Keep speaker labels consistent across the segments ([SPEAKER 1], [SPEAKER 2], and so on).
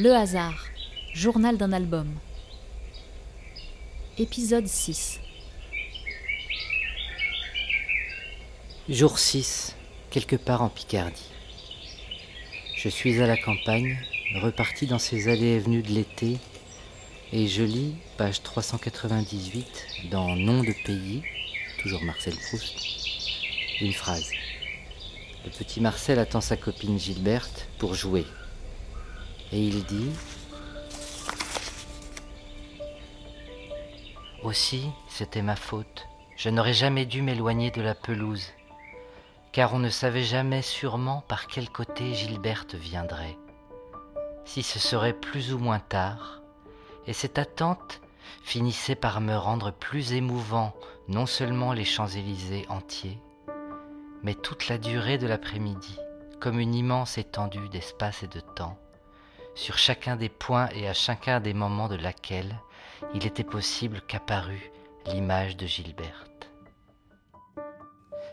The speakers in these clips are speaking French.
[SPEAKER 1] Le hasard, journal d'un album. Épisode 6.
[SPEAKER 2] Jour 6, quelque part en Picardie. Je suis à la campagne, reparti dans ces allées et venues de l'été, et je lis, page 398, dans Nom de pays, toujours Marcel Proust, une phrase. Le petit Marcel attend sa copine Gilberte pour jouer. Et il dit Aussi, c'était ma faute. Je n'aurais jamais dû m'éloigner de la pelouse, car on ne savait jamais sûrement par quel côté Gilberte viendrait. Si ce serait plus ou moins tard, et cette attente finissait par me rendre plus émouvant non seulement les Champs-Élysées entiers, mais toute la durée de l'après-midi, comme une immense étendue d'espace et de temps, sur chacun des points et à chacun des moments de laquelle il était possible qu'apparût l'image de Gilberte.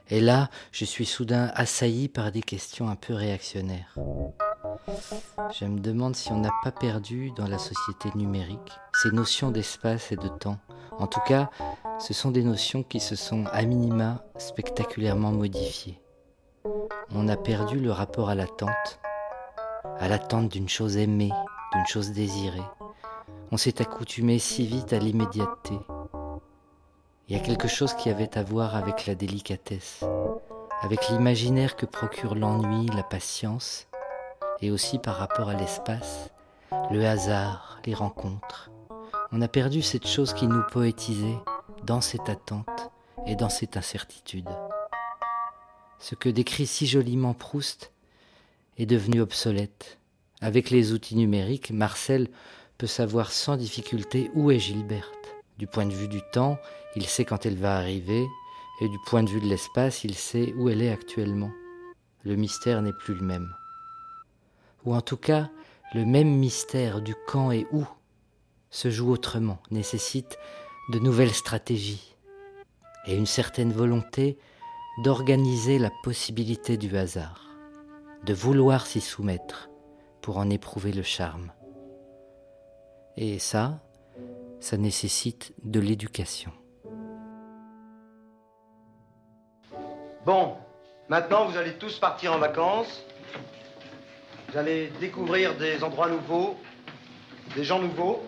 [SPEAKER 2] Et là, je suis soudain assailli par des questions un peu réactionnaires. Je me demande si on n'a pas perdu dans la société numérique ces notions d'espace et de temps. En tout cas, ce sont des notions qui se sont à minima spectaculairement modifiées. On a perdu le rapport à l'attente, à l'attente d'une chose aimée, d'une chose désirée. On s'est accoutumé si vite à l'immédiateté. Il y a quelque chose qui avait à voir avec la délicatesse, avec l'imaginaire que procure l'ennui, la patience, et aussi par rapport à l'espace, le hasard, les rencontres. On a perdu cette chose qui nous poétisait dans cette attente et dans cette incertitude. Ce que décrit si joliment Proust est devenu obsolète. Avec les outils numériques, Marcel peut savoir sans difficulté où est Gilberte. Du point de vue du temps, il sait quand elle va arriver, et du point de vue de l'espace, il sait où elle est actuellement. Le mystère n'est plus le même ou en tout cas le même mystère du quand et où, se joue autrement, nécessite de nouvelles stratégies et une certaine volonté d'organiser la possibilité du hasard, de vouloir s'y soumettre pour en éprouver le charme. Et ça, ça nécessite de l'éducation.
[SPEAKER 3] Bon, maintenant vous allez tous partir en vacances. Vous allez découvrir des endroits nouveaux, des gens nouveaux.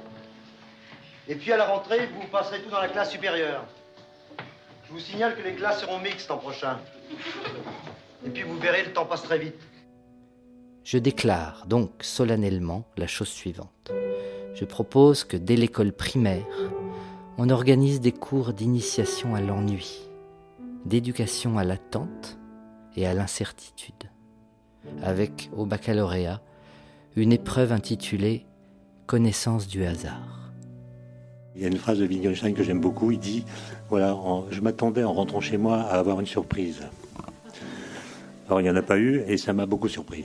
[SPEAKER 3] Et puis à la rentrée, vous passerez tout dans la classe supérieure. Je vous signale que les classes seront mixtes en prochain. Et puis vous verrez, le temps passe très vite.
[SPEAKER 2] Je déclare donc solennellement la chose suivante. Je propose que dès l'école primaire, on organise des cours d'initiation à l'ennui, d'éducation à l'attente et à l'incertitude avec au baccalauréat une épreuve intitulée Connaissance du hasard.
[SPEAKER 4] Il y a une phrase de Wittgenstein que j'aime beaucoup. Il dit Voilà, je m'attendais en rentrant chez moi à avoir une surprise. Alors il n'y en a pas eu et ça m'a beaucoup surpris.